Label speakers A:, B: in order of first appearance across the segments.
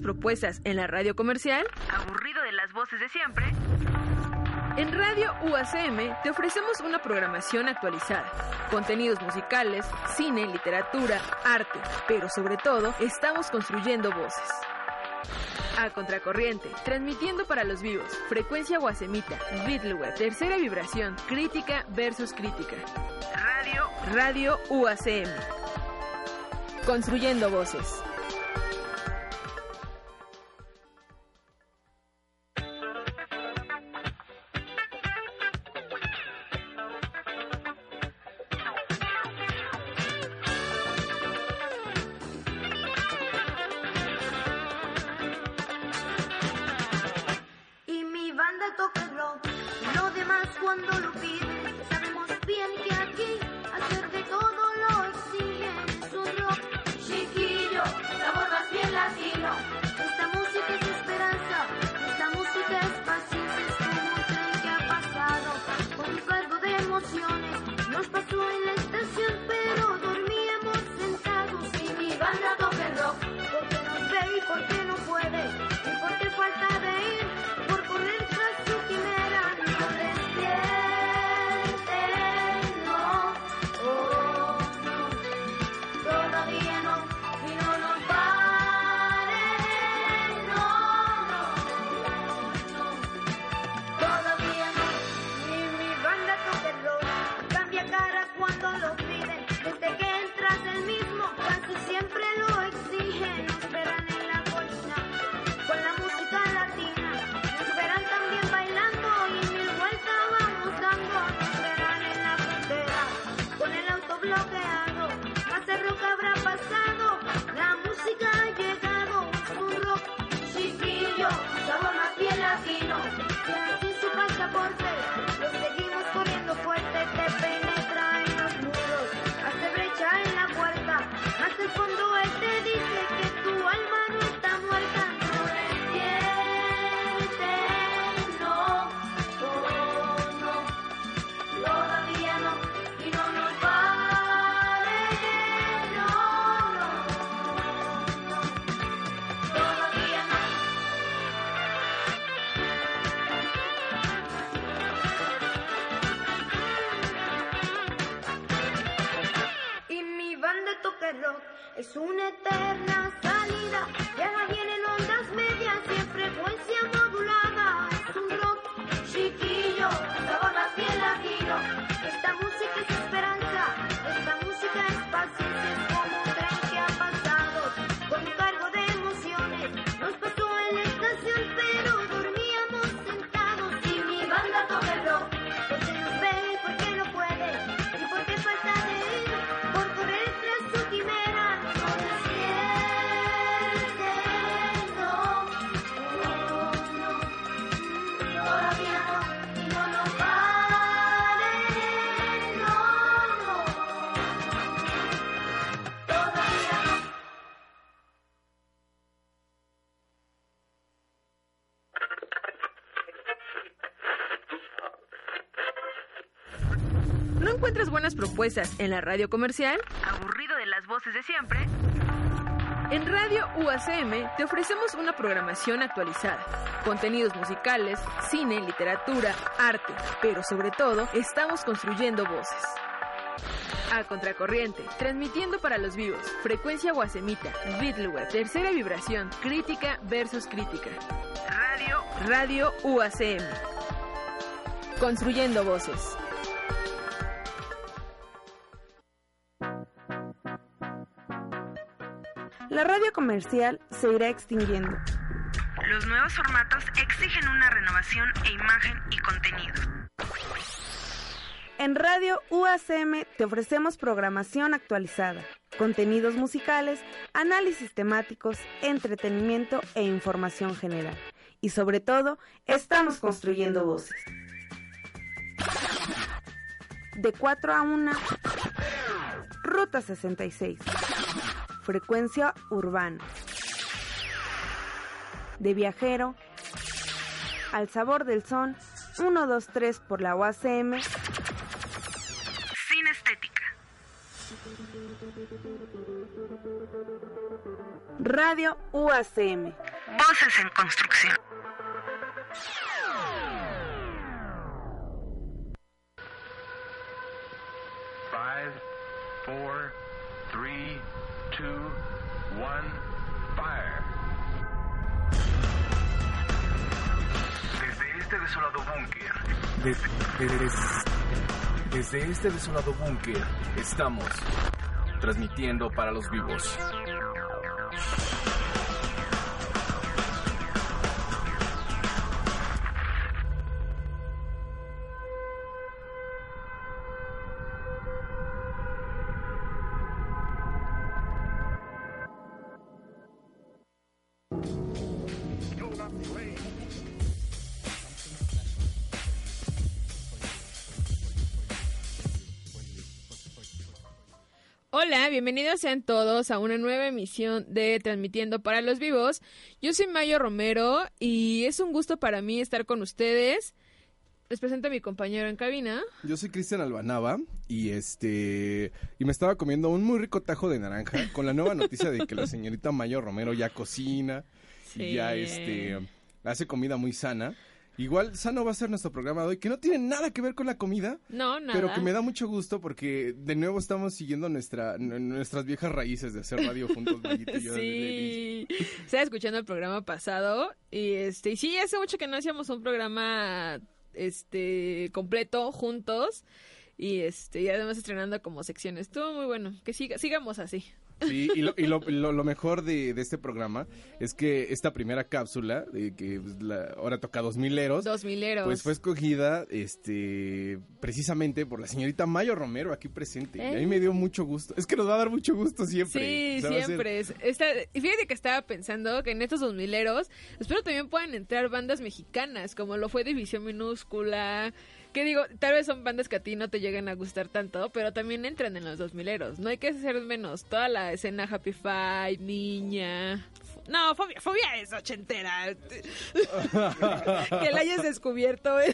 A: propuestas en la radio comercial? ¿Aburrido de las voces de siempre? En Radio UACM te ofrecemos una programación actualizada, contenidos musicales, cine, literatura, arte, pero sobre todo estamos construyendo voces. A contracorriente, transmitiendo para los vivos, frecuencia guasemita, Beatleweb, tercera vibración, crítica versus crítica. Radio, Radio UACM. Construyendo voces. Encuentras buenas propuestas en la radio comercial? ¿Aburrido de las voces de siempre? En Radio UACM te ofrecemos una programación actualizada, contenidos musicales, cine, literatura, arte, pero sobre todo estamos construyendo voces. A contracorriente, transmitiendo para los vivos, frecuencia guasemita, Beatleweb, tercera vibración, crítica versus crítica. Radio, Radio UACM. Construyendo voces.
B: La radio comercial se irá extinguiendo.
A: Los nuevos formatos exigen una renovación e imagen y contenido.
B: En Radio UACM te ofrecemos programación actualizada, contenidos musicales, análisis temáticos, entretenimiento e información general. Y sobre todo, estamos construyendo voces. De 4 a 1, Ruta 66 frecuencia urbana. De viajero, al sabor del son, 1, 2, 3 por la UACM.
A: Sin estética.
B: Radio UACM.
C: Voces en construcción.
D: Five, four, three, two, one, fire. Desde este desolado búnker.
E: Desde, desde, desde este desolado búnker estamos transmitiendo para los vivos.
C: Bienvenidos sean todos a una nueva emisión de Transmitiendo para los Vivos. Yo soy Mayo Romero y es un gusto para mí estar con ustedes. Les presento a mi compañero en cabina.
F: Yo soy Cristian Albanaba y este y me estaba comiendo un muy rico tajo de naranja con la nueva noticia de que la señorita Mayo Romero ya cocina y ya este hace comida muy sana. Igual sano va a ser nuestro programa de hoy, que no tiene nada que ver con la comida,
C: No, nada.
F: pero que me da mucho gusto porque de nuevo estamos siguiendo nuestra nuestras viejas raíces de hacer radio juntos, y yo.
C: Sí, estaba escuchando el programa pasado y este, y sí, hace mucho que no hacíamos un programa este completo juntos y este, y además estrenando como secciones. Estuvo muy bueno, que siga, sigamos así.
F: Sí, y lo, y lo, lo- lo mejor de, de este programa es que esta primera cápsula, de que pues, la- ahora toca dos mileros,
C: Dos mileros.
F: Pues fue escogida este precisamente por la señorita Mayo Romero aquí presente. Y a mí me dio mucho gusto. Es que nos va a dar mucho gusto siempre.
C: Sí, siempre. es- está- fíjate que estaba pensando que en estos dos mileros, espero también puedan entrar bandas mexicanas, como lo fue División Minúscula. Que digo, tal vez son bandas que a ti no te lleguen a gustar tanto, pero también entran en los dos mileros. No hay que hacer menos. Toda la escena Happy Five, Niña. No, fobia, fobia es ochentera. que la hayas descubierto. en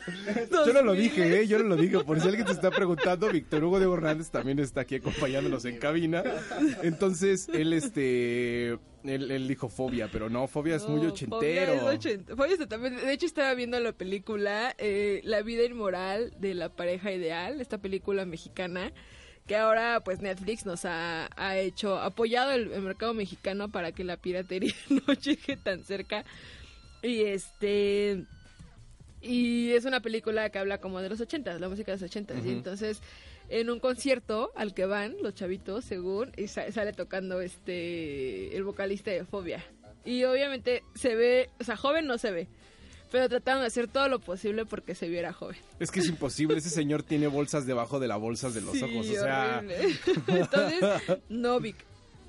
F: Yo no lo
C: 2000.
F: dije, ¿eh? Yo no lo dije. Por si alguien te está preguntando, Víctor Hugo de Hernández también está aquí acompañándonos en cabina. Entonces, él, este... Él, él dijo fobia, pero no, fobia es muy ochentero.
C: Fobia es ochent- Fobia es también- de hecho, estaba viendo la película eh, La vida inmoral de la pareja ideal, esta película mexicana, que ahora pues Netflix nos ha, ha hecho, apoyado el, el mercado mexicano para que la piratería no llegue tan cerca. Y este... Y es una película que habla como de los ochentas, la música de los ochentas. Y entonces, en un concierto al que van los chavitos, según, y sa- sale tocando este el vocalista de Fobia. Y obviamente se ve, o sea, joven no se ve. Pero trataron de hacer todo lo posible porque se viera joven.
F: Es que es imposible. Ese señor tiene bolsas debajo de las bolsas de los
C: Sí,
F: ojos. O sea...
C: horrible. Entonces, no, Vic.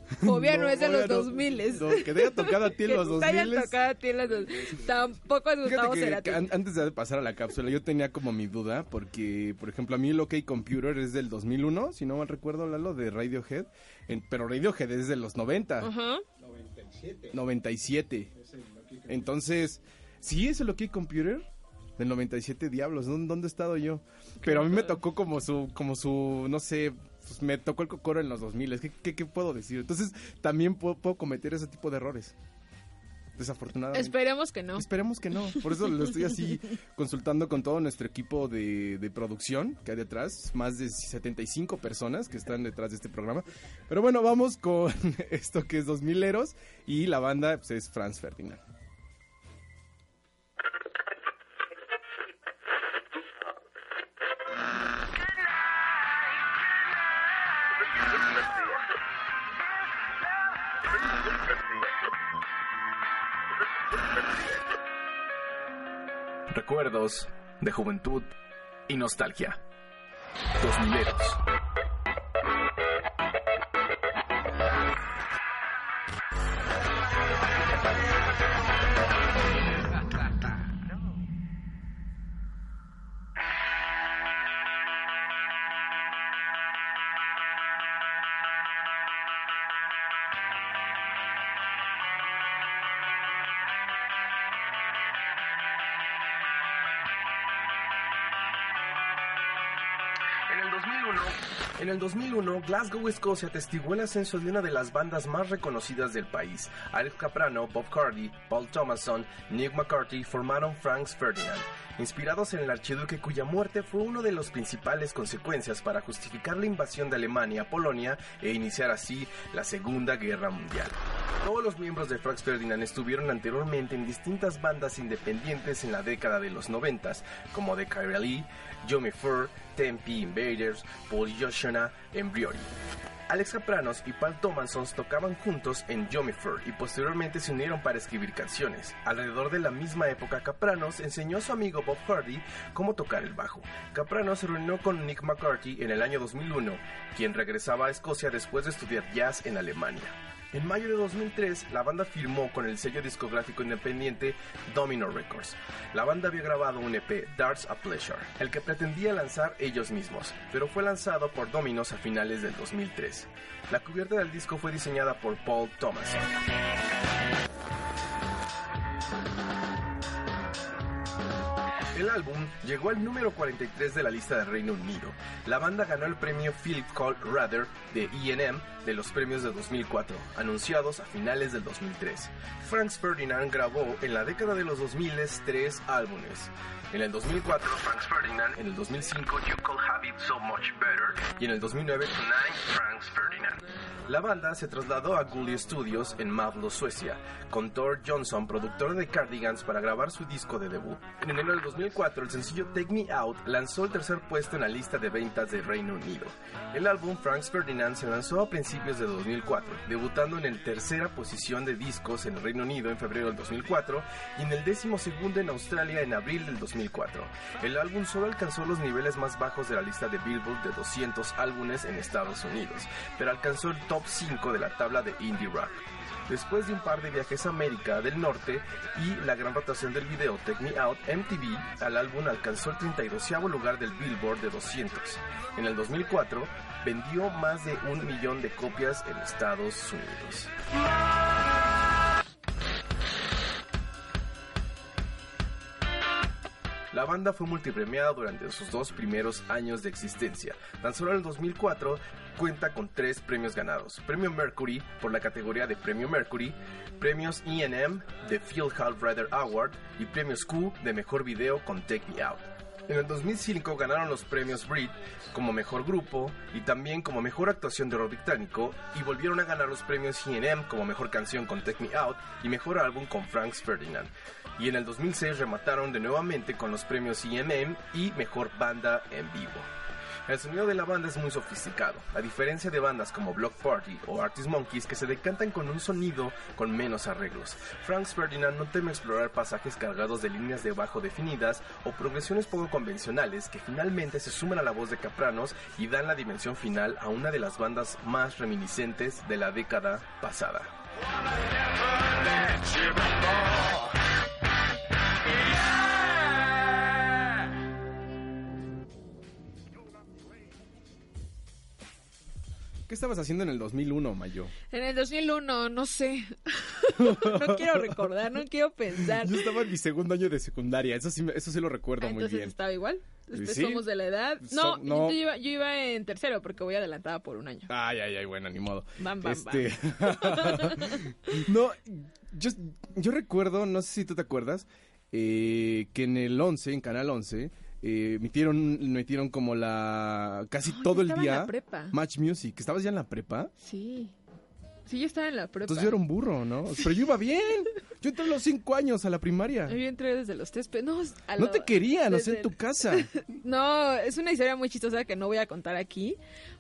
C: Fobia no, es de los
F: no-
C: 2000
F: no, que te haya tocado a ti en los
C: Que te haya
F: 2000s.
C: tocado a ti en los dos- Tampoco es Gustavo
F: que,
C: Cerati.
F: que an- antes de pasar a la cápsula, yo tenía como mi duda, porque, por ejemplo, a mí el OK Computer es del 2001, si no mal recuerdo, Lalo, de Radiohead, en- pero Radiohead es de los 90,
C: Ajá.
F: 97. Entonces, ¿sí es el OK Computer? Del 97, diablos, ¿dónde, he estado yo? Pero a mí me tocó como su, como su, no sé, pues me tocó el cocoro en los 2000, ¿qué, qué, qué puedo decir? Entonces, también puedo, puedo cometer ese tipo de errores. Desafortunadamente.
C: Esperemos que no.
F: Esperemos que no. Por eso lo estoy así consultando con todo nuestro equipo de, de producción que hay detrás. Más de 75 personas que están detrás de este programa. Pero bueno, vamos con esto que es 2000 eros. Y la banda pues, es Franz Ferdinand.
E: Recuerdos de juventud y nostalgia. Dos mileros.
D: En el 2001,
G: En el 2001, Glasgow, Escocia, atestiguó el ascenso de una de las bandas más reconocidas del país. Alex Caprano, Bob Cardi, Paul Thomason, Nick McCarthy formaron Franks Ferdinand, inspirados en el archiduque cuya muerte fue una de las principales consecuencias para justificar la invasión de Alemania a Polonia e iniciar así la Segunda Guerra Mundial. Todos los miembros de Franks Ferdinand estuvieron anteriormente en distintas bandas independientes en la década de los 90, como The Kyra Lee, Johnny Fur, Tempe Invaders, Paul Yoshana, Embryori. Alex Capranos y Paul Thomason tocaban juntos en Fur y posteriormente se unieron para escribir canciones. Alrededor de la misma época, Capranos enseñó a su amigo Bob Hardy cómo tocar el bajo. Capranos se reunió con Nick McCarthy en el año 2001, quien regresaba a Escocia después de estudiar jazz en Alemania. En mayo de 2003, la banda firmó con el sello discográfico independiente Domino Records. La banda había grabado un EP, Darts a Pleasure, el que pretendía lanzar ellos mismos, pero fue lanzado por Dominos a finales del 2003. La cubierta del disco fue diseñada por Paul Thomason. El álbum llegó al número 43 de la lista del Reino Unido. La banda ganó el premio Philip Cole Rather de E&M de los premios de 2004, anunciados a finales del 2003. Franks Ferdinand grabó en la década de los 2000 tres álbumes. En el 2004, Franks Ferdinand, en el 2005, You Could Have It So Much Better, y en el 2009, Tonight, Franks Ferdinand. La banda se trasladó a Gully Studios en Mavlo, Suecia, con Thor Johnson, productor de Cardigans, para grabar su disco de debut. En enero del 2004, el sencillo Take Me Out lanzó el tercer puesto en la lista de ventas de Reino Unido. El álbum Franks Ferdinand se lanzó a principios de 2004, debutando en el tercera posición de discos en el Reino Unido en febrero del 2004 y en el décimo segundo en Australia en abril del 2004. El álbum solo alcanzó los niveles más bajos de la lista de Billboard de 200 álbumes en Estados Unidos, pero alcanzó el top 5 de la tabla de indie rock. Después de un par de viajes a América del Norte y la gran rotación del video Take Me Out, MTV al álbum alcanzó el 32 lugar del Billboard de 200. En el 2004 vendió más de un millón de copias en Estados Unidos. La banda fue multipremiada durante sus dos primeros años de existencia. Tan solo en el 2004 cuenta con tres premios ganados. Premio Mercury por la categoría de Premio Mercury, premios E&M de Field Hall Rider Award y premios Q de Mejor Video con Take Me Out. En el 2005 ganaron los premios Brit como mejor grupo y también como mejor actuación de rock británico y volvieron a ganar los premios E&M como mejor canción con Take Me Out y mejor álbum con Franks Ferdinand. Y en el 2006 remataron de nuevamente con los premios E&M y mejor banda en vivo. El sonido de la banda es muy sofisticado, a diferencia de bandas como Block Party o Artist Monkeys que se decantan con un sonido con menos arreglos. Franks Ferdinand no teme explorar pasajes cargados de líneas de bajo definidas o progresiones poco convencionales que finalmente se suman a la voz de Capranos y dan la dimensión final a una de las bandas más reminiscentes de la década pasada.
F: ¿Qué estabas haciendo en el 2001, Mayo?
C: En el 2001, no sé. no quiero recordar, no quiero pensar.
F: Yo estaba en mi segundo año de secundaria, eso sí, eso sí lo recuerdo
C: Ah,
F: muy
C: entonces
F: bien.
C: estaba igual.
F: Sí.
C: somos de la edad.
F: So-
C: No. Yo, iba, yo iba en tercero porque voy adelantada por un año.
F: Ay, ay, ay, bueno, ni modo.
C: Bam, bam,
F: este... no, yo, yo recuerdo, no sé si tú te acuerdas, eh, que en el 11, en Canal 11, eh, metieron, metieron como la... casi
C: No,
F: todo el
C: estaba en
F: día...
C: la prepa.
F: Match Music. ¿Estabas ya en la prepa?
C: Sí. Sí, yo estaba en la prepa.
F: Entonces yo era un burro, ¿no? Pero yo iba bien. Yo entré a los cinco años a la primaria.
C: Yo entré desde los tres... No, a
F: No
C: lo-
F: te querían, o sea,
C: desde
F: en tu casa.
C: No, es una historia muy chistosa que no voy a contar aquí,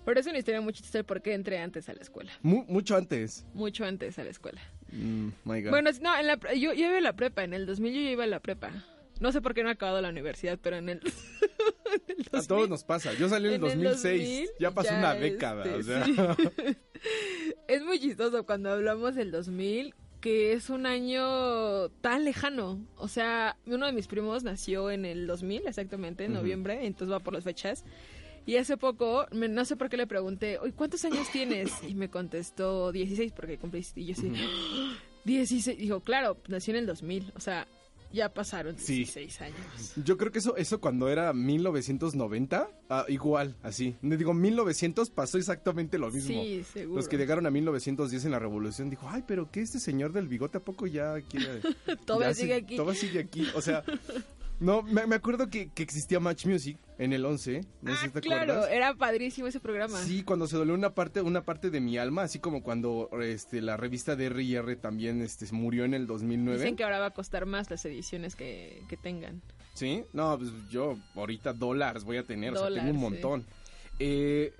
C: pero es una historia muy chistosa de por qué entré antes a la escuela.
F: Mu- mucho antes.
C: Mucho antes a la escuela.
F: Mm, my God.
C: Bueno, no, en la, pre- yo, yo iba a la prepa, en el 2000 yo iba a la prepa. No sé por qué no he acabado la universidad, pero en el... en el
F: a
C: 2000
F: todos nos pasa. Yo salí en el
C: en el
F: 2006.
C: 2000,
F: ya pasó
C: ya,
F: una década.
C: este,
F: o sea.
C: sí. es muy chistoso cuando hablamos del 2000, que es un año tan lejano. O sea, uno de mis primos nació en el 2000, exactamente, en
F: Ujú.
C: noviembre, entonces va por las fechas. Y hace poco, me- no sé por qué le pregunté, "Oye, ¿cuántos años tienes? Y me contestó 16 porque cumpliste. Y yo sí, 16. Dijo, claro, nació en el 2000. O sea, Ya pasaron
F: Sí.
C: 16 años.
F: Yo creo que eso, eso cuando era 1990, ah, igual, así. Digo, 1900 pasó exactamente lo mismo.
C: Sí, seguro.
F: Los que llegaron a 1910 en la revolución dijo, ay, pero ¿qué este señor del bigote a poco ya quiere...
C: Todavía sigue aquí.
F: Todavía sigue aquí. O sea, no, me, me acuerdo que, que existía Match Music en el 11. No sé
C: ah,
F: si te
C: claro,
F: acuerdas.
C: era padrísimo ese programa.
F: Sí, cuando se dolió una parte, una parte de mi alma, así como cuando este, la revista de R&R también este, murió en el 2009.
C: Dicen que ahora va a costar más las ediciones que, que tengan.
F: Sí, no, pues yo ahorita dólares voy a tener, o sea, tengo un
C: sí.
F: montón. Eh,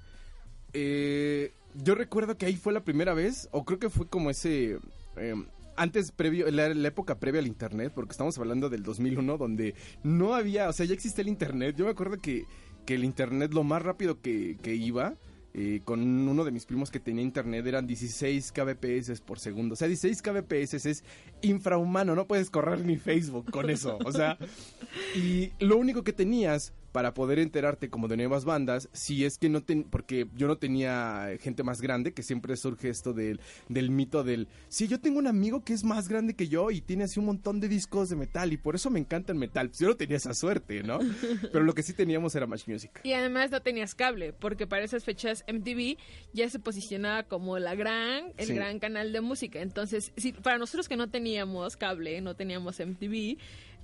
F: eh, yo recuerdo que ahí fue la primera vez, o creo que fue como ese... eh, antes, previo, la, época previa al internet, porque estamos hablando del 2001, donde no había, o sea, ya existía el internet. Yo me acuerdo que, que el internet, lo más rápido que, que iba, eh, con uno de mis primos que tenía internet, eran 16 kbps por segundo. O sea, 16 kbps es infrahumano, no puedes correr ni Facebook con eso. O sea, y lo único que tenías para poder enterarte como de nuevas bandas, si es que no ten, porque yo no tenía gente más grande, que siempre surge esto del, del mito del, sí, yo tengo un amigo que es más grande que yo y tiene así un montón de discos de metal y por eso me encanta el metal. Yo no tenía esa suerte, ¿no? Pero lo que sí teníamos era Match Music.
C: Y además no tenías cable, porque para esas fechas MTV ya se posicionaba como la gran, el
F: Sí.
C: gran canal de música. Entonces, sí, para nosotros que no teníamos cable, no teníamos MTV,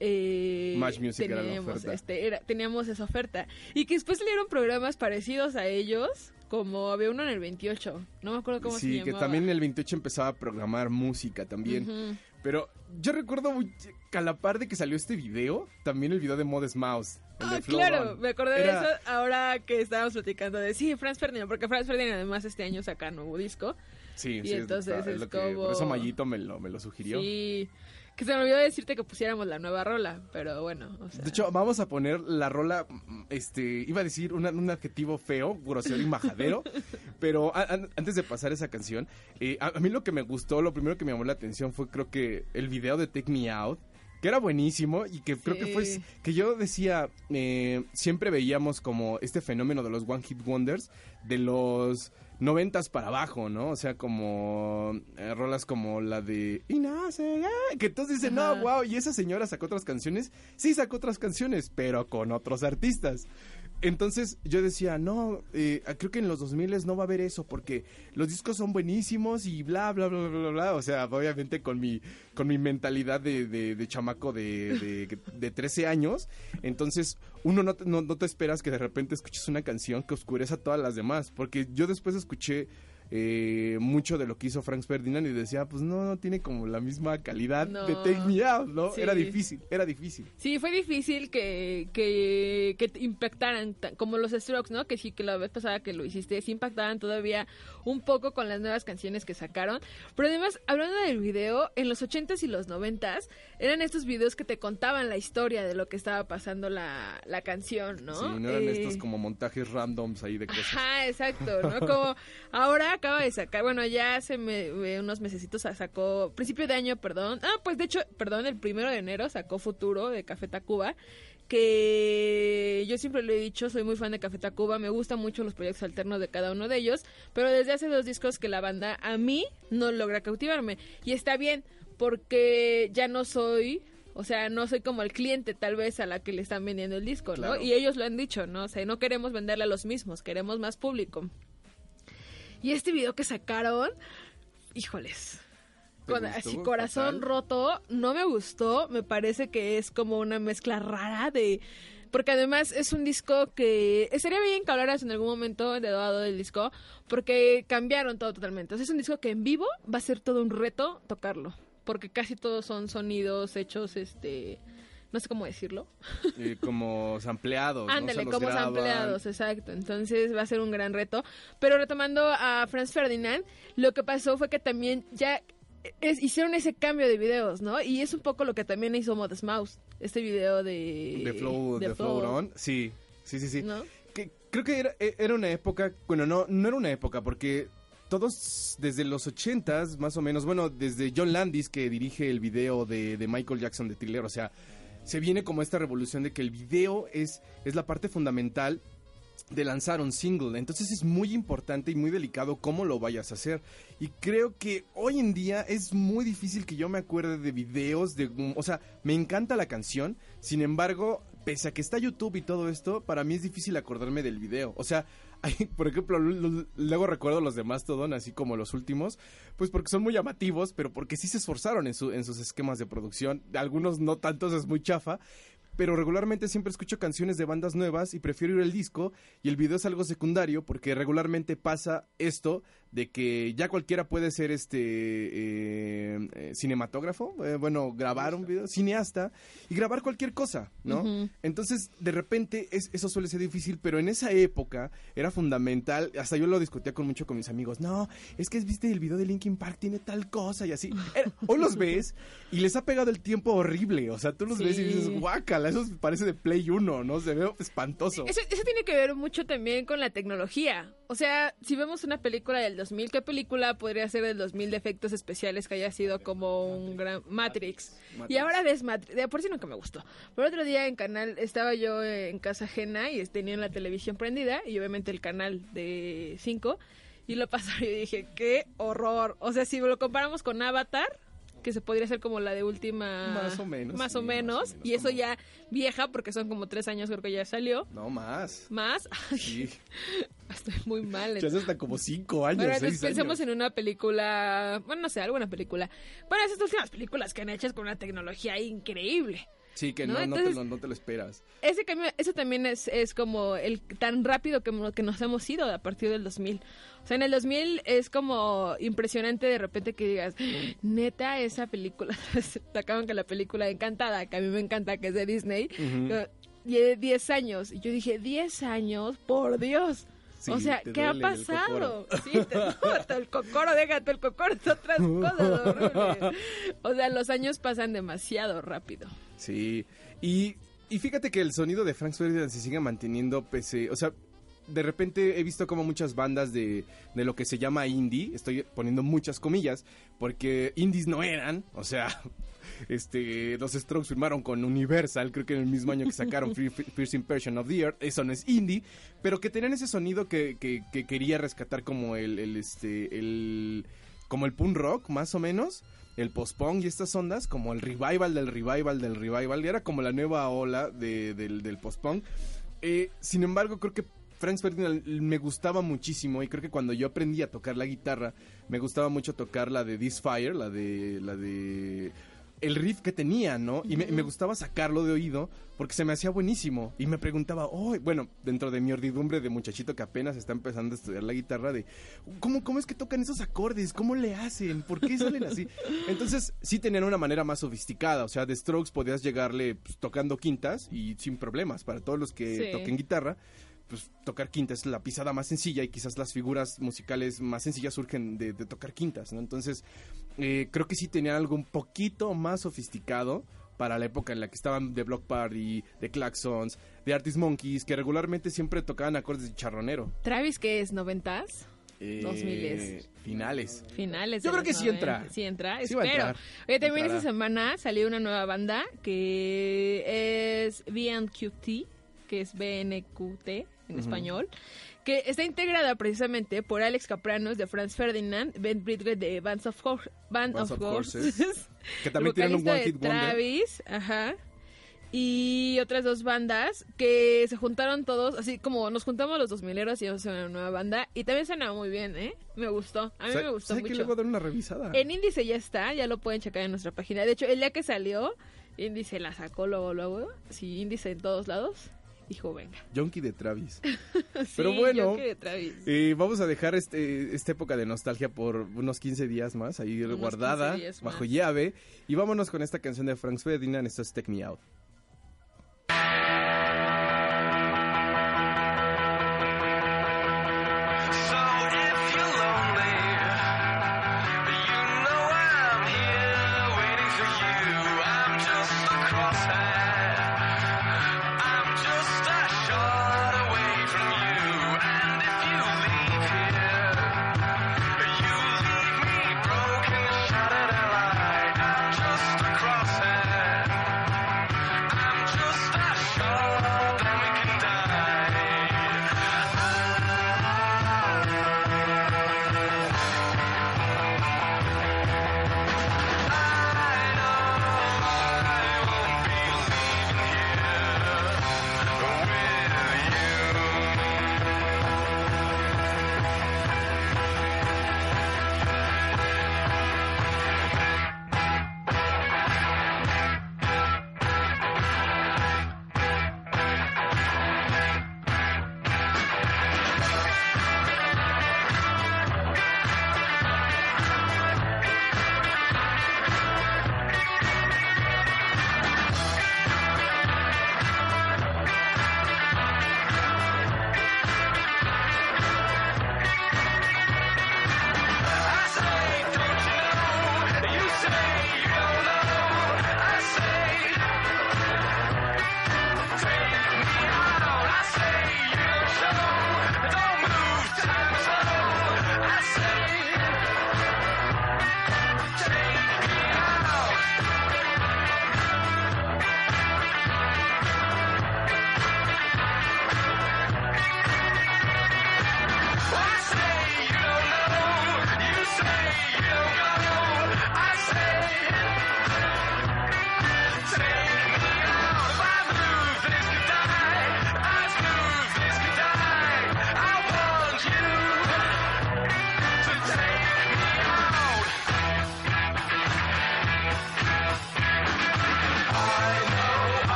C: eh,
F: Match Music era la
C: teníamos,
F: oferta.
C: este, era- teníamos esa oferta. Y que después salieron programas parecidos a ellos, como había uno en el 28, no me acuerdo cómo se
F: Sí,
C: llamaba.
F: que también en el 28 empezaba a programar música también. Pero yo recuerdo muy, que a la par de que salió este video, también el video de Modest Mouse. el
C: Ah,
F: de
C: claro, me acordé
F: Era-
C: de eso ahora que estábamos platicando de sí, Franz Ferdinand, porque Franz Ferdinand además este año saca nuevo disco.
F: Sí,
C: Y
F: sí,
C: entonces es
F: que- Por eso Mayito me lo, me lo sugirió.
C: Sí, que se me olvidó decirte que pusiéramos la nueva rola, pero bueno, o sea.
F: De hecho, vamos a poner la rola, este, iba a decir una- un adjetivo feo, grosero y majadero, pero a- antes de pasar esa canción, eh, a, a mí lo que me gustó, lo primero que me llamó la atención fue creo que el video de Take Me Out, que era buenísimo y que creo que fue, que yo decía, eh, siempre veíamos como este fenómeno de los One Hit Wonders, de los noventas para abajo, ¿no? O sea, como eh, rolas como la de Y nace, ah", que todos dicen, no, wow, y esa señora sacó otras canciones. Sí, sacó otras canciones, pero con otros artistas. Entonces yo decía, no, eh, creo que en los 2000 no va a haber eso porque los discos son buenísimos y bla, bla, bla, bla, bla, bla. O sea, obviamente con mi, con mi mentalidad de, de- de chamaco de, de, de 13 años. Entonces uno no, no, no te esperas que de repente escuches una canción que oscurece a todas las demás. Porque yo después escuché eh, mucho de lo que hizo Frank Ferdinand y decía, pues no, no tiene como la misma calidad
C: No.
F: de Take Me Out, ¿no?
C: Sí.
F: Era difícil, era difícil.
C: Sí, fue difícil que, que, que te impactaran, ta- como los Strokes, ¿no? Que sí, que la vez pasada que lo hiciste, sí impactaban todavía un poco con las nuevas canciones que sacaron. Pero además, hablando del video, en los 80s y los 90s, eran estos videos que te contaban la historia de lo que estaba pasando la, la canción, ¿no?
F: Sí, no eran
C: Eh,
F: estos como montajes randoms ahí de cosas.
C: Ajá, exacto, ¿no? Como ahora acaba de sacar, bueno, ya hace me- unos mesecitos sa- sacó, principio de año, perdón. Ah, pues de hecho, perdón, el primero de enero sacó Futuro de Café Tacuba, que yo siempre lo he dicho, soy muy fan de Café Tacuba, me gustan mucho los proyectos alternos de cada uno de ellos, pero desde hace dos discos que la banda a mí no logra cautivarme. Y está bien, porque ya no soy... O sea, no soy como el cliente tal vez a la que le están vendiendo el disco, ¿no?
F: Claro.
C: Y ellos lo han dicho, ¿no? O sea, no queremos venderle a los mismos, queremos más público. Y este video que sacaron, híjoles.
F: ¿Te
C: Con, así corazón
F: Fatal.
C: roto, no me gustó, me parece que es como una mezcla rara de porque además es un disco que sería bien que hablaras en algún momento de dado del disco porque cambiaron todo totalmente. O sea, es un disco que en vivo va a ser todo un reto tocarlo, porque casi todos son sonidos hechos este no sé cómo decirlo.
F: Eh, como sampleados.
C: Ándale, como
F: graban.
C: sampleados, exacto. Entonces va a ser un gran reto. Pero retomando a Franz Ferdinand, lo que pasó fue que también ya es- hicieron ese cambio de videos, ¿no? Y es un poco lo que también hizo Modest Mouse, este video de...
F: De Flow, de Flow On. Sí, sí, sí, sí.
C: ¿no?
F: Que, creo que era, e- era una época, bueno, no, no era una época, porque todos desde los ochentas, más o menos, bueno, desde John Landis, que dirige el video de, de Michael Jackson de Thriller, o sea, se viene como esta revolución de que el video es, es la parte fundamental de lanzar un single. Entonces es muy importante y muy delicado cómo lo vayas a hacer. Y creo que hoy en día es muy difícil que yo me acuerde de videos, de, o sea, me encanta la canción, sin embargo, pese a que está YouTube y todo esto, para mí es difícil acordarme del video. O sea, por ejemplo, luego recuerdo los de Mastodon, así como los últimos, pues porque son muy llamativos, pero porque sí se esforzaron en, su, en sus esquemas de producción. Algunos no tantos, es muy chafa. Pero regularmente siempre escucho canciones de bandas nuevas y prefiero ir al disco y el video es algo secundario porque regularmente pasa esto de que ya cualquiera puede ser este eh, eh, cinematógrafo, eh, bueno, grabar un video, cineasta y grabar cualquier cosa, ¿no? Entonces, de repente, es- eso suele ser difícil, pero en esa época era fundamental, hasta yo lo discutía con mucho con mis amigos, no, es que viste el video de Linkin Park, tiene tal cosa y así. Era- hoy los ves y les ha pegado el tiempo horrible, o sea, tú los ves y dices, guácala, eso parece de Play 1, ¿no? Se ve espantoso.
C: Eso, eso tiene que ver mucho también con la tecnología. O sea, si vemos una película del 2000, ¿qué película podría ser del 2000 de efectos especiales que haya sido como un gran Matrix? Y ahora ves Matrix. De por sí nunca me gustó. Pero otro día en canal, estaba yo en casa ajena y tenía la televisión prendida y obviamente el canal de 5 y lo pasaron y dije, qué horror. O sea, si lo comparamos con Avatar, que se podría hacer como la de última...
F: Más o menos,
C: Más
F: sí,
C: o
F: más o
C: menos. y eso ya vieja porque son como tres años creo que ya salió.
F: No más.
C: Más.
F: Sí.
C: Estoy muy mal.
F: Ya hasta como 5 años,
C: Bueno,
F: 6
C: entonces pensemos en una película, bueno, no sé, alguna película. Bueno, esas últimas películas que han hechas con una tecnología increíble.
F: Sí, que
C: ¿no?
F: no, no, te lo, no te lo esperas.
C: Ese cambio, eso también es, es como el tan rápido que, que nos hemos ido a partir del 2000. O sea, en el 2000 es como impresionante de repente que digas, neta, esa película, sacaban que la película Encantada, que a mí me encanta, que es de Disney, que lleve 10 años. Y yo dije, 10 años, por Dios.
F: Sí,
C: o sea, ¿qué ha
F: duele el
C: pasado? Sí, te, no, hasta el cocoro, déjate el cocoro, es otras cosas horribles. O sea, los años pasan demasiado rápido.
F: Sí, y, y fíjate que el sonido de Frank Ferdinand se sigue manteniendo pese, o sea, de repente he visto como muchas bandas de, de lo que se llama indie, estoy poniendo muchas comillas, porque indies no eran, o sea, este, los Strokes firmaron con Universal, creo que en el mismo año que sacaron Fir- Fir- First Impression of the Earth, eso no es indie, pero que tenían ese sonido que, que, que quería rescatar como el, el, este, el, como el punk rock, más o menos, el post-punk y estas ondas, como el revival del revival del revival, y era como la nueva ola de- del, del post-punk. Eh, sin embargo, creo que Frank Ferdinand me gustaba muchísimo y creo que cuando yo aprendí a tocar la guitarra, me gustaba mucho tocar la de This Fire, la de la de el riff que tenía, ¿no? Y me, me gustaba sacarlo de oído porque se me hacía buenísimo. Y me preguntaba, oh, bueno, dentro de mi ordidumbre de muchachito que apenas está empezando a estudiar la guitarra, de ¿cómo, cómo es que tocan esos acordes? ¿Cómo le hacen? ¿Por qué salen así? Entonces, sí tenían una manera más sofisticada. O sea, de Strokes podías llegarle pues, tocando quintas y sin problemas. Para todos los que
C: Sí.
F: toquen guitarra, pues tocar quintas es la pisada más sencilla y quizás las figuras musicales más sencillas surgen de, de tocar quintas, ¿no? Entonces, eh, creo que sí tenían algo un poquito más sofisticado para la época en la que estaban The Block Party, The Claxons, The Artist Monkeys, que regularmente siempre tocaban acordes de charronero.
C: Travis, que es noventas,
F: Eh,
C: 2000s.
F: Finales.
C: finales.
F: Yo
C: de
F: creo que sí entra.
C: 90. Sí entra,
F: Sí va a
C: espero. Oye, también
F: Entrará.
C: esta semana salió una nueva banda que es BNQT, que es BNQT en español, que está integrada precisamente por Alex Capranos de Franz Ferdinand, Ben Bridger de Bands of, Hor- Band
F: Bands
C: of
F: of
C: Horses,
F: Horses, Que también tienen un One Hit Wonder.
C: Travis, ajá. Y otras dos bandas que se juntaron todos, así como nos juntamos los dos mileros y vamos a una nueva banda. Y también suena muy bien, ¿eh? Me gustó. A mí me gustó
F: ¿sabe que
C: mucho.
F: le voy a dar una revisada?
C: En Índice ya está, ya lo pueden checar en nuestra página. De hecho, el día que salió, Índice la sacó luego, luego. Sí, Índice en todos lados. Dijo, venga.
F: Junkie de Travis.
C: Sí,
F: Pero bueno,
C: de Travis.
F: Eh, vamos a dejar este, esta época de nostalgia por unos 15 días más, ahí
C: Unos
F: guardada,
C: 15 días
F: bajo
C: más.
F: llave. Y vámonos con esta canción de Frank Ferdinand, esto es Take Me Out.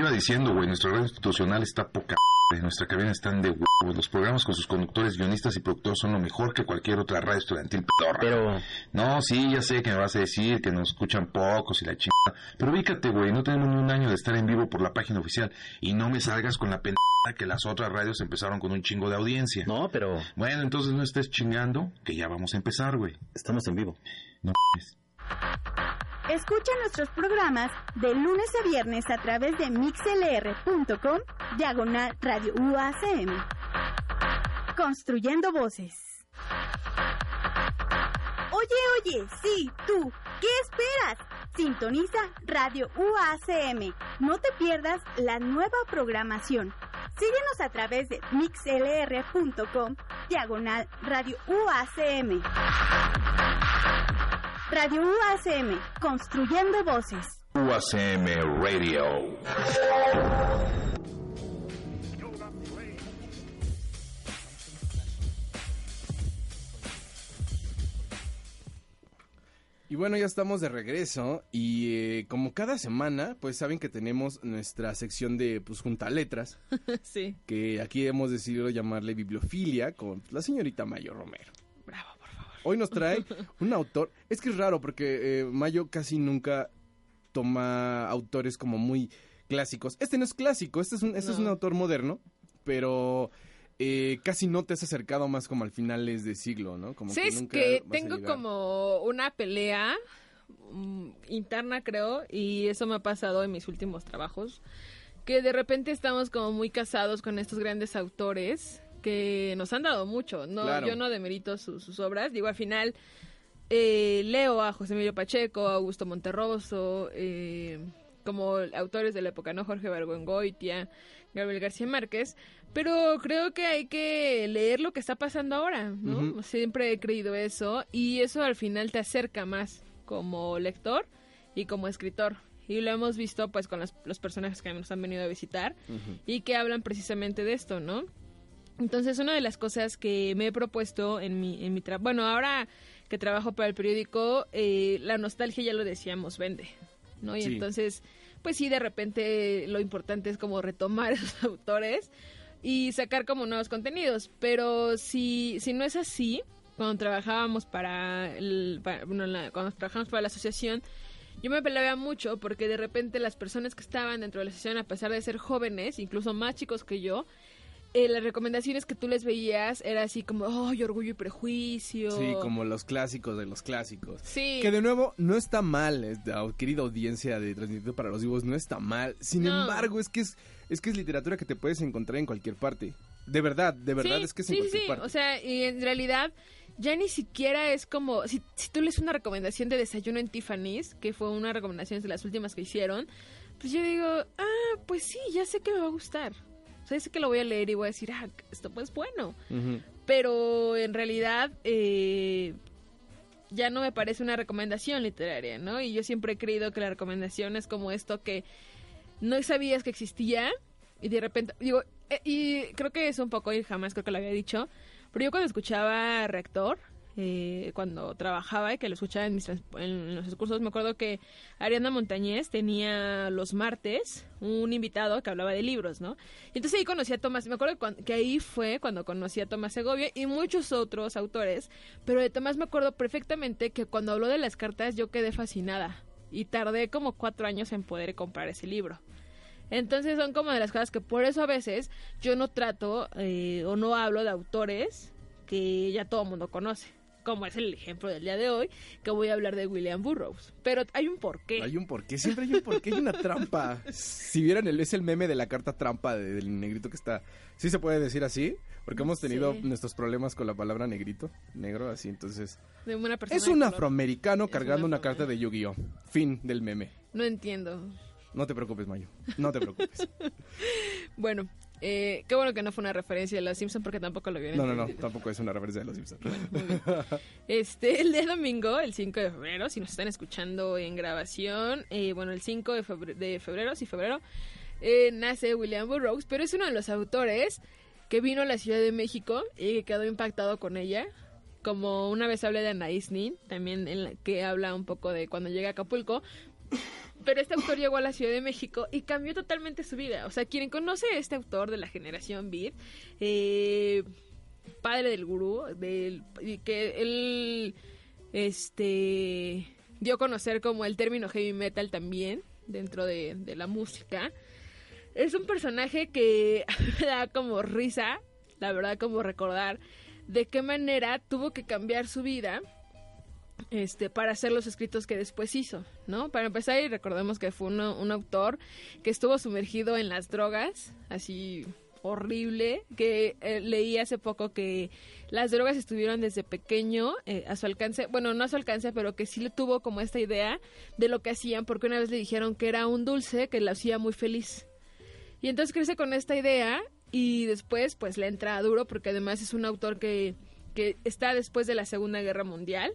H: Iba diciendo, güey, nuestra radio institucional está poca. Nuestra cabina están de huevos. Los programas con sus conductores, guionistas y productores son lo mejor que cualquier otra radio estudiantil pedorra.
I: Pero,
H: No, sí, ya sé que me vas a decir que nos escuchan pocos y la chingada. Pero ubícate, güey, no tenemos ni un año de estar en vivo por la página oficial. Y no me salgas con la pendejada que las otras radios empezaron con un chingo de audiencia.
I: no, pero
H: Bueno, entonces no estés chingando, que ya vamos a empezar, güey.
I: estamos en vivo.
H: No.
J: Escucha nuestros programas de lunes a viernes a través de mixlr.com, diagonal radio UACM. Construyendo voces. Oye, oye, sí, tú, ¿qué esperas? Sintoniza Radio UACM. No te pierdas la nueva programación. Síguenos a través de mixlr.com, diagonal Radio UACM. Radio UACM, construyendo voces.
H: UACM Radio.
F: Y bueno, ya estamos de regreso y eh, como cada semana, pues saben que tenemos nuestra sección de pues junta letras,
C: sí.
F: que aquí hemos decidido llamarle bibliofilia con la señorita Mayo Romero. Hoy nos trae un autor, es que es raro porque eh, Mayo casi nunca toma autores como muy clásicos. Este no es clásico, este es un, este es un autor moderno, pero eh, casi no te has acercado más como al finales de siglo, ¿no? Como
C: Sí, es
F: nunca
C: que
F: vas a
C: tengo como una pelea mm, interna, creo, y eso me ha pasado en mis últimos trabajos, que de repente estamos como muy casados con estos grandes autores que nos han dado mucho. No,
F: Claro.
C: Yo no demerito sus, sus obras, digo, al final eh, leo a José Emilio Pacheco, a Augusto Monterroso, eh, como autores de la época, ¿no? Jorge Bergoengoitia, Gabriel García Márquez, pero creo que hay que leer lo que está pasando ahora, ¿no? Siempre he creído eso y eso al final te acerca más como lector y como escritor. Y lo hemos visto pues con los, los personajes que nos han venido a visitar y que hablan precisamente de esto, ¿no? Entonces, una de las cosas que me he propuesto en mi, en mi trabajo, bueno, ahora que trabajo para el periódico, eh, la nostalgia, ya lo decíamos, vende, ¿no? Y
F: Sí.
C: entonces, pues sí, de repente lo importante es como retomar esos autores y sacar como nuevos contenidos, pero si, si no es así, cuando trabajábamos para, el, para- bueno, la- cuando trabajamos para la asociación, yo me peleaba mucho porque de repente las personas que estaban dentro de la asociación, a pesar de ser jóvenes, incluso más chicos que yo, eh, las recomendaciones que tú les veías era así como, ¡ay, orgullo y prejuicio!
F: Sí, como los clásicos de los clásicos.
C: Sí.
F: Que de nuevo, no está mal, au- querida audiencia de Transmitido para los Vivos, no está mal. Sin
C: No.
F: embargo, es que es, es que es literatura que te puedes encontrar en cualquier parte. De verdad, de verdad
C: sí,
F: es que es
C: sí,
F: en cualquier
C: sí,
F: parte.
C: o sea, y en realidad ya ni siquiera es como, si, si tú lees una recomendación de desayuno en Tiffany's, que fue una recomendación de las últimas que hicieron, pues yo digo, ah, pues sí, ya sé que me va a gustar. Sea, sé que lo voy a leer y voy a decir, ah, esto pues bueno. Pero en realidad eh, ya no me parece una recomendación literaria, ¿no? Y yo siempre he creído que la recomendación es como esto que no sabías que existía y de repente, digo, eh, y creo que es un poco, y jamás creo que lo había dicho, pero yo cuando escuchaba Reactor, eh, cuando trabajaba y que lo escuchaba en, mis los cursos, me acuerdo que Ariana Montañez tenía los martes un invitado que hablaba de libros, ¿no? Y entonces ahí conocí a Tomás, me acuerdo que ahí fue cuando conocí a Tomás Segovia y muchos otros autores, pero de Tomás me acuerdo perfectamente que cuando habló de las cartas yo quedé fascinada y tardé como cuatro años en poder comprar ese libro. Entonces son como de las cosas que por eso a veces yo no trato eh, o no hablo de autores que ya todo el mundo conoce. Como es el ejemplo del día de hoy, que voy a hablar de William Burroughs. Pero hay un porqué.
F: Hay un porqué, siempre hay un porqué, hay una trampa. Si vieran, el, es el meme de la carta trampa de- del negrito que está... ¿Sí se puede decir así? Porque hemos tenido
C: Sí.
F: nuestros problemas con la palabra negrito, negro, así, entonces...
C: De una persona
F: Es un afroamericano
C: Es
F: cargando
C: un
F: una carta de Yu-Gi-Oh! Fin del meme.
C: No entiendo.
F: No te preocupes, Mayo. No te preocupes.
C: Bueno, eh, qué bueno que no fue una referencia de Los Simpson porque tampoco lo vieron.
F: No, no, no, tampoco es una referencia de los Simpsons.
C: Este, el día domingo, el 5 de febrero, si nos están escuchando en grabación, eh, bueno, el 5 de febrero, de febrero sí, febrero, eh, nace William Burroughs, pero es uno de los autores que vino a la Ciudad de México y que quedó impactado con ella. Como una vez hablé de Anaïs Nin, también en la que habla un poco de cuando llega a Acapulco. pero este autor llegó a la Ciudad de México y cambió totalmente su vida. O sea, quien conoce a este autor de la generación Beat, eh, padre del gurú, del, que él este, dio a conocer como el término heavy metal también dentro de, de la música. Es un personaje que me da como risa, la verdad, como recordar de qué manera tuvo que cambiar su vida este, para hacer los escritos que después hizo, ¿no? Para empezar, y recordemos que fue uno- un autor que estuvo sumergido en las drogas, así horrible, que eh, leí hace poco que las drogas estuvieron desde pequeño eh, a su alcance, bueno, no a su alcance, pero que sí le tuvo como esta idea de lo que hacían, porque una vez le dijeron que era un dulce que lo hacía muy feliz. Y entonces crece con esta idea y después pues le entra duro porque además es un autor que, que está después de la Segunda Guerra Mundial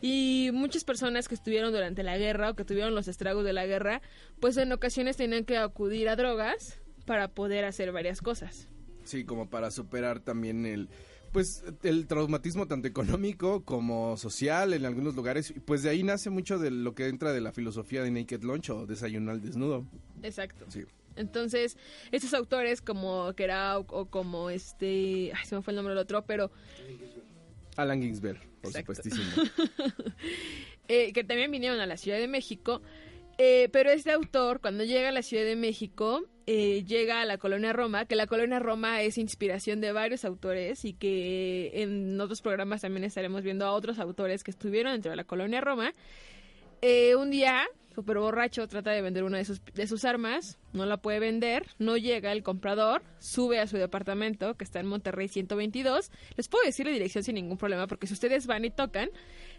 C: y muchas personas que estuvieron durante la guerra o que tuvieron los estragos de la guerra pues en ocasiones tenían que acudir a drogas para poder hacer varias cosas.
F: Sí, como para superar también el pues el traumatismo tanto económico como social en algunos lugares y pues de ahí nace mucho de lo que entra de la filosofía de Naked Lunch o desayuno al desnudo.
C: Exacto.
F: Sí.
C: Entonces, estos autores como Kerouac o como este, ay, se me fue el nombre del otro, pero
F: Alan Ginsberg, por
C: Exacto.
F: supuestísimo.
C: eh, que también vinieron a la Ciudad de México. eh, pero este autor, cuando llega a la Ciudad de México, eh, llega a la colonia Roma, que la colonia Roma es inspiración de varios autores y que en otros programas también estaremos viendo a otros autores que estuvieron dentro de la colonia Roma. Eh, un día, súper borracho, trata de vender una de sus, de sus armas, no la puede vender, no llega el comprador, sube a su departamento, que está en Monterrey 122. Les puedo decir la dirección sin ningún problema, porque si ustedes van y tocan,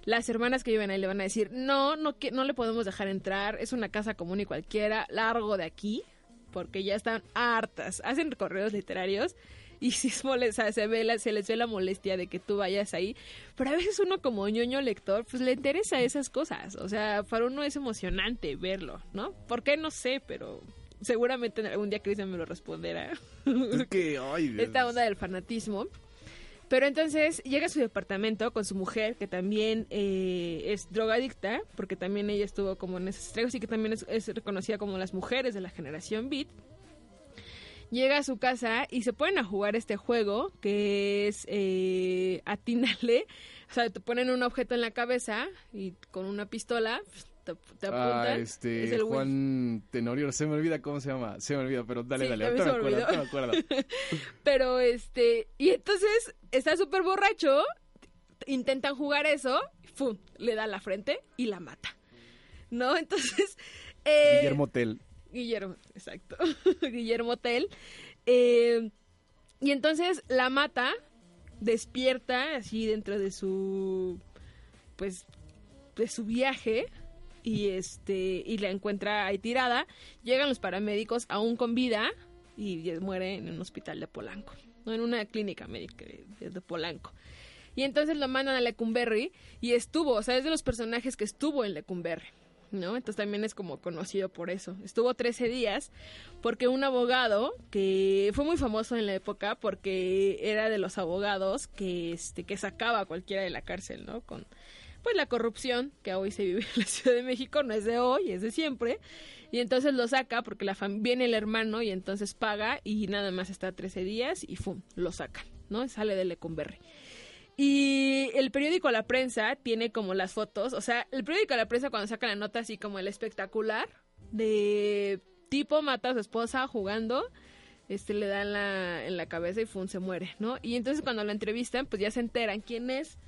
C: las hermanas que viven ahí le van a decir, no, no, no le podemos dejar entrar, es una casa común y cualquiera, largo de aquí, porque ya están hartas, hacen recorridos literarios. Y si es mole- o sea, se, ve la- se les ve la molestia de que tú vayas ahí. Pero a veces uno como ñoño lector, pues le interesa esas cosas. O sea, para uno es emocionante verlo, ¿no? ¿Por qué? No sé, pero seguramente algún día Cristian me lo responderá.
F: es que, ay.
C: Esta onda del fanatismo. Pero entonces llega a su departamento con su mujer, que también eh, es drogadicta, porque también ella estuvo como en esos estragos y que también es, es reconocida como las mujeres de la generación Beat. Llega a su casa y se ponen a jugar este juego que es eh, atínale. O sea, te ponen un objeto en la cabeza y con una pistola te, te apuntan.
F: Ah, este,
C: Es el
F: Juan Tenorio, se me olvida cómo se llama, se me olvida, pero dale,
C: Sí,
F: dale, ahorita me acuerdo, me acuerdo.
C: Pero este, y entonces está súper borracho, intentan jugar eso, ¡fum! le da la frente y la mata. ¿No? Entonces. eh,
F: Guillermo Tell.
C: Guillermo, exacto. Guillermo Tell. eh, y entonces la mata, despierta así dentro de su. Pues. de su viaje. Y este. Y la encuentra ahí tirada. Llegan los paramédicos aún con vida. Y muere en un hospital de Polanco. No en una clínica médica de, de Polanco. Y entonces lo mandan a Lecumberri. Y estuvo, o sea, es de los personajes que estuvo en Lecumberri. ¿No? Entonces también es como conocido por eso. Estuvo 13 días porque un abogado que fue muy famoso en la época porque era de los abogados que este que sacaba a cualquiera de la cárcel, ¿no? Con pues la corrupción que hoy se vive en la Ciudad de México no es de hoy, es de siempre. Y entonces lo saca porque la viene el hermano y entonces paga y nada más está 13 días y ¡fum! lo sacan, ¿no? Sale de Lecumberri. Y el periódico La Prensa tiene como las fotos, o sea, el periódico La Prensa cuando saca la nota así como el espectacular de tipo mata a su esposa jugando, este le dan la, en la cabeza y fun, se muere, ¿no? Y entonces cuando lo entrevistan, pues ya se enteran quién es,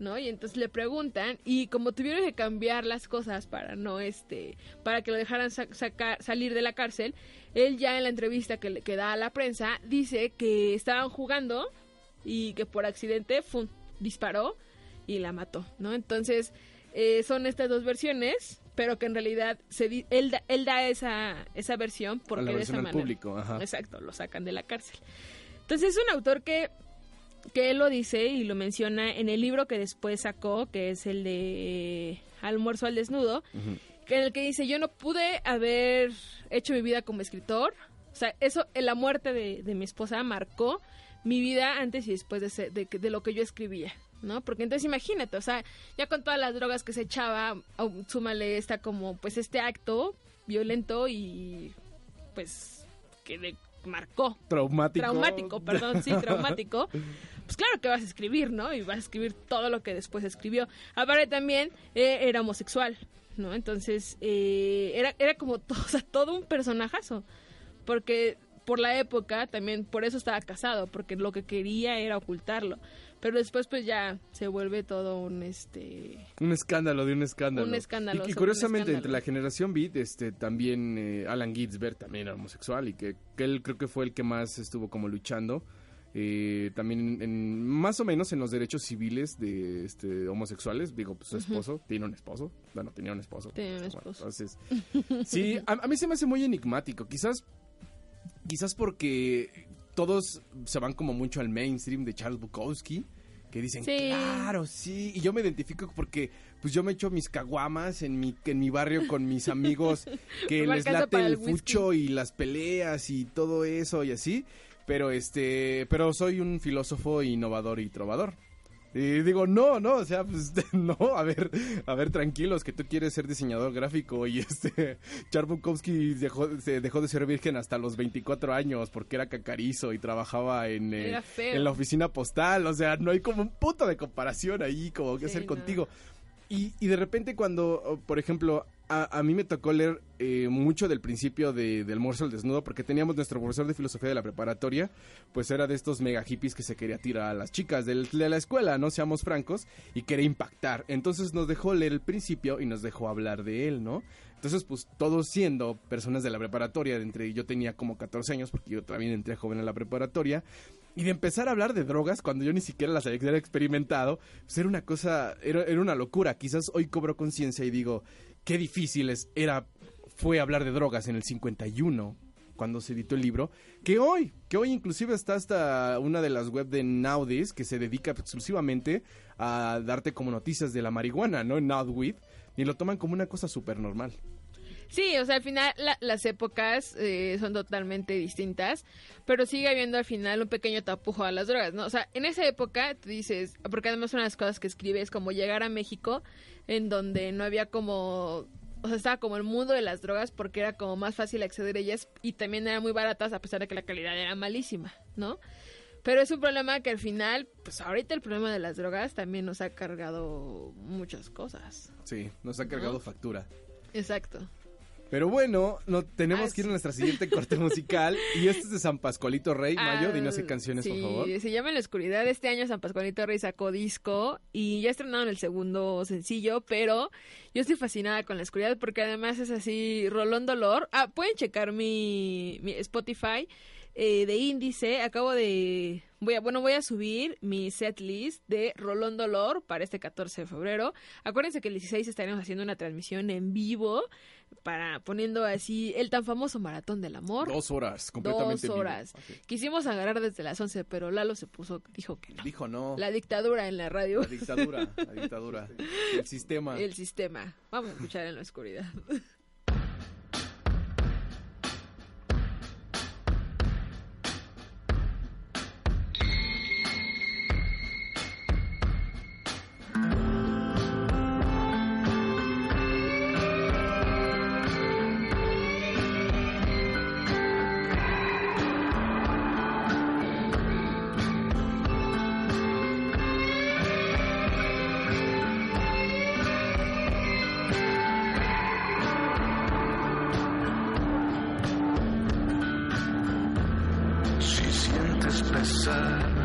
C: ¿no? Y entonces le preguntan y como tuvieron que cambiar las cosas para no, este, para que lo dejaran sa- sacar, salir de la cárcel, él ya en la entrevista que, le, que da a la prensa dice que estaban jugando y que por accidente disparó y la mató, ¿no? Entonces eh, son estas dos versiones, pero que en realidad se di- él, da, él da esa, esa versión porque
F: la
C: de esa manera.
F: público, ajá.
C: Exacto, lo sacan de la cárcel. Entonces es un autor que que él lo dice y lo menciona en el libro que después sacó, que es el de Almuerzo al Desnudo, que en el que dice, yo no pude haber hecho mi vida como escritor. O sea, eso, eh, la muerte de, de mi esposa marcó mi vida antes y después de, de, de lo que yo escribía. ¿no? Porque entonces imagínate, o sea, ya con todas las drogas que se echaba, súmale esta como, pues este acto violento y pues que le marcó.
F: Traumático.
C: Traumático, perdón, sí, traumático. Pues claro que vas a escribir, ¿no? Y vas a escribir todo lo que después escribió. Aparte también eh, era homosexual, ¿no? Entonces eh, era, era como todo, o sea, todo un personajazo. Porque por la época también, por eso estaba casado, porque lo que quería era ocultarlo. Pero después pues ya se vuelve todo un este...
F: Un escándalo de un escándalo.
C: Un escándalo
F: Y, curiosamente,
C: escándalo.
F: entre la generación Beat, este, también eh, Alan Ginsberg también era homosexual y que, que él creo que fue el que más estuvo como luchando. eh, también en, más o menos en los derechos civiles de este, homosexuales. Digo, pues su esposo, tiene un esposo. Bueno, tenía un esposo.
C: Tenía un
F: Bueno,
C: esposo.
F: entonces, sí, a, a mí se me hace muy enigmático. Quizás, quizás porque todos se van como mucho al mainstream de Charles Bukowski. Que dicen,
C: Sí.
F: claro, sí. Y yo me identifico porque pues yo me echo mis caguamas en mi, en mi barrio con mis amigos que les late el fucho y las peleas y todo eso y así. Pero este, pero soy un filósofo innovador y trovador. Y digo, no, no, o sea, pues no, a ver, a ver, tranquilos, que tú quieres ser diseñador gráfico y este, Charbukowski dejó, se dejó de ser virgen hasta los 24 años porque era cacarizo y trabajaba en, eh, en la oficina postal, o sea, no hay como un punto de comparación ahí, como que
C: Sí,
F: hacer
C: no.
F: contigo. Y, y de repente cuando, por ejemplo, a, a mí me tocó leer eh, mucho del principio de, del Morso al Desnudo, porque teníamos nuestro profesor de filosofía de la preparatoria, pues era de estos mega hippies que se quería tirar a las chicas de la escuela, no seamos francos, y quería impactar. Entonces nos dejó leer el principio y nos dejó hablar de él, ¿no? Entonces, pues todos siendo personas de la preparatoria, entre yo tenía como 14 años, porque yo también entré joven a la preparatoria, y de empezar a hablar de drogas cuando yo ni siquiera las había experimentado, pues era una cosa, era, era una locura. Quizás hoy cobro conciencia y digo, qué difícil era, fue hablar de drogas en el 51 cuando se editó el libro, que hoy, que hoy inclusive está hasta una de las web de Nowdays que se dedica exclusivamente a darte como noticias de la marihuana, ¿no? Nowweed, y lo toman como una cosa súper normal.
C: Sí, o sea, al final la- las épocas eh, son totalmente distintas, pero sigue habiendo al final un pequeño tapujo a las drogas, ¿no? O sea, en esa época tú dices, porque además una de las cosas que escribe es como llegar a México, en donde no había como, o sea, estaba como el mundo de las drogas porque era como más fácil acceder a ellas y también eran muy baratas a pesar de que la calidad era malísima, ¿no? Pero es un problema que al final, pues ahorita el problema de las drogas también nos ha cargado muchas cosas.
F: Sí, nos ha cargado
C: ¿No?
F: factura.
C: Exacto.
F: Pero bueno, no, tenemos
C: Ah,
F: que ir a nuestra siguiente corte musical. Y este es de San Pascualito Rey. Mayo,
C: Ah,
F: dinos qué canciones,
C: sí,
F: por favor.
C: Se llama la Oscuridad. Este año San Pascualito Rey sacó disco y ya estrenaron el segundo sencillo, pero yo estoy fascinada con la oscuridad porque además es así, Rolón Dolor. Ah, pueden checar mi, mi Spotify eh, de índice. Acabo de... Voy a, bueno, voy a subir mi set list de Rolón Dolor para este 14 de febrero. Acuérdense que el 16 estaremos haciendo una transmisión en vivo para poniendo así el tan famoso Maratón del Amor.
F: Dos horas, completamente
C: Dos
F: vivo.
C: horas. Quisimos agarrar desde las 11, pero Lalo se puso, dijo que no.
F: Dijo no.
C: La dictadura en la radio,
F: La dictadura, la dictadura. El sistema.
C: el sistema. Vamos a escuchar en la oscuridad.
D: outside.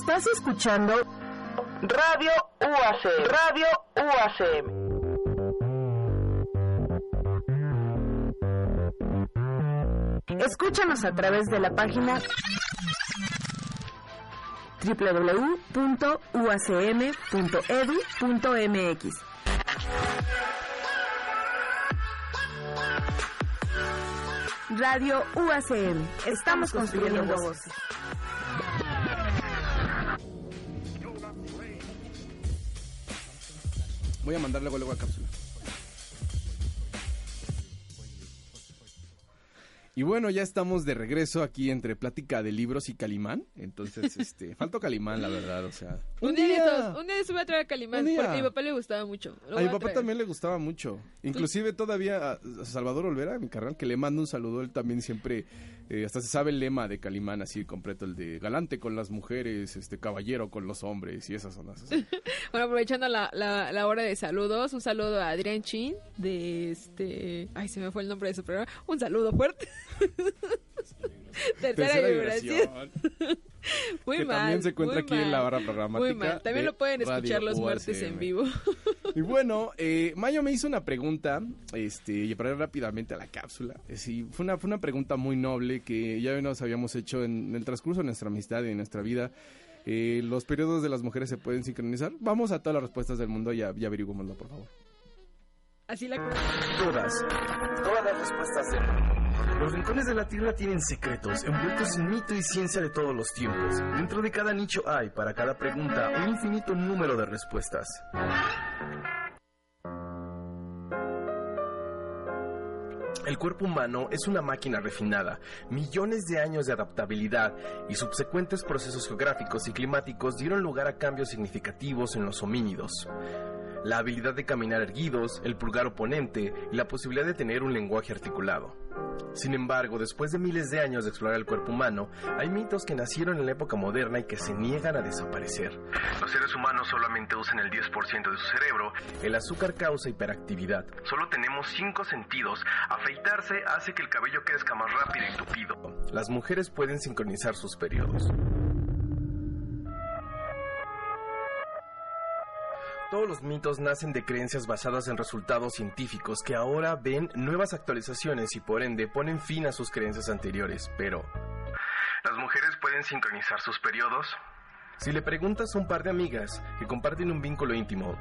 I: Estás escuchando Radio UACM. Radio UACM. Escúchanos a través de la página www.uacm.edu.mx. Radio UACM. Estamos construyendo voces.
F: Voy a mandar luego, luego a cápsula. Y bueno, ya estamos de regreso aquí entre plática de libros y Calimán. Entonces, este, faltó Calimán, la verdad, o sea.
C: Un, día, de estos, un día voy a traer a Calimán
F: Un día.
C: porque a mi papá le gustaba mucho. Lo
F: A mi papá también le gustaba mucho. Inclusive todavía a Salvador Olvera, mi carnal, que le mando un saludo. Él también siempre, eh, hasta se sabe el lema de Calimán así completo, el de galante con las mujeres, este caballero con los hombres y esas zonas.
C: Bueno, aprovechando la, la, la hora de saludos, un saludo a Adrián Chin de este... Ay, se me fue el nombre de su programa. Un saludo fuerte. Tercera,
F: Tercera
C: vibración.
F: vibración.
C: Muy
F: que
C: mal.
F: también se encuentra aquí en la barra programática.
C: Muy mal. También lo pueden
F: Radio
C: escuchar los martes en
F: UACM.
C: vivo.
F: Y bueno, eh, Mayo me hizo una pregunta, este, y para ir rápidamente a la cápsula. Eh, sí, fue una, fue una pregunta muy noble que ya nos habíamos hecho en, en el transcurso de nuestra amistad y de nuestra vida. Eh, ¿Los periodos de las mujeres se pueden sincronizar? Vamos a todas las respuestas del mundo y, a- y averiguémoslo, por favor.
C: Así la
G: Todas, todas las respuestas del mundo. Los rincones de la Tierra tienen secretos envueltos en mito y ciencia de todos los tiempos. Dentro de cada nicho hay, para cada pregunta, un infinito número de respuestas. El cuerpo humano es una máquina refinada. Millones de años de adaptabilidad y subsecuentes procesos geográficos y climáticos dieron lugar a cambios significativos en los homínidos. La habilidad de caminar erguidos, el pulgar oponente y la posibilidad de tener un lenguaje articulado. Sin embargo, después de miles de años de explorar el cuerpo humano, hay mitos que nacieron en la época moderna y que se niegan a desaparecer. Los seres humanos solamente usan el 10% de su cerebro. El azúcar causa hiperactividad. Solo tenemos cinco sentidos. Afeitarse hace que el cabello crezca más rápido y tupido. Las mujeres pueden sincronizar sus periodos. Todos los mitos nacen de creencias basadas en resultados científicos que ahora ven nuevas actualizaciones y por ende ponen fin a sus creencias anteriores. Pero, ¿las mujeres pueden sincronizar sus periodos? Si le preguntas a un par de amigas que comparten un vínculo íntimo,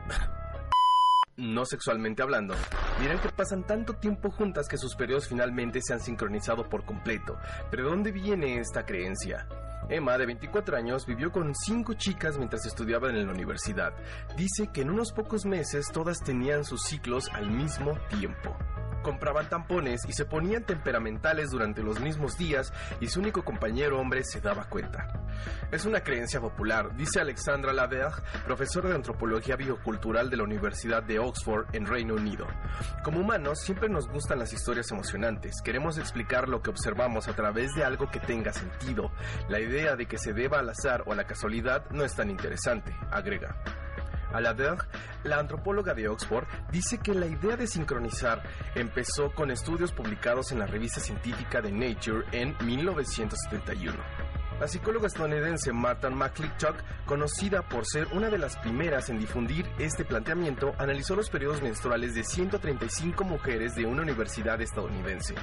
G: no sexualmente hablando, dirán que pasan tanto tiempo juntas que sus periodos finalmente se han sincronizado por completo. Pero ¿de dónde viene esta creencia? Emma, de 24 años, vivió con cinco chicas mientras estudiaba en la universidad. Dice que en unos pocos meses todas tenían sus ciclos al mismo tiempo. Compraban tampones y se ponían temperamentales durante los mismos días y su único compañero hombre se daba cuenta. Es una creencia popular, dice Alexandra Laverge, profesora de antropología biocultural de la Universidad de Oxford en Reino Unido. Como humanos siempre nos gustan las historias emocionantes, queremos explicar lo que observamos a través de algo que tenga sentido. La idea de que se deba al azar o a la casualidad no es tan interesante, agrega. A la Verge, la antropóloga de Oxford, dice que la idea de sincronizar empezó con estudios publicados en la revista científica de Nature en 1971. La psicóloga estadounidense Martha McClintock, conocida por ser una de las primeras en difundir este planteamiento, analizó los periodos menstruales de 135 mujeres de una universidad estadounidense.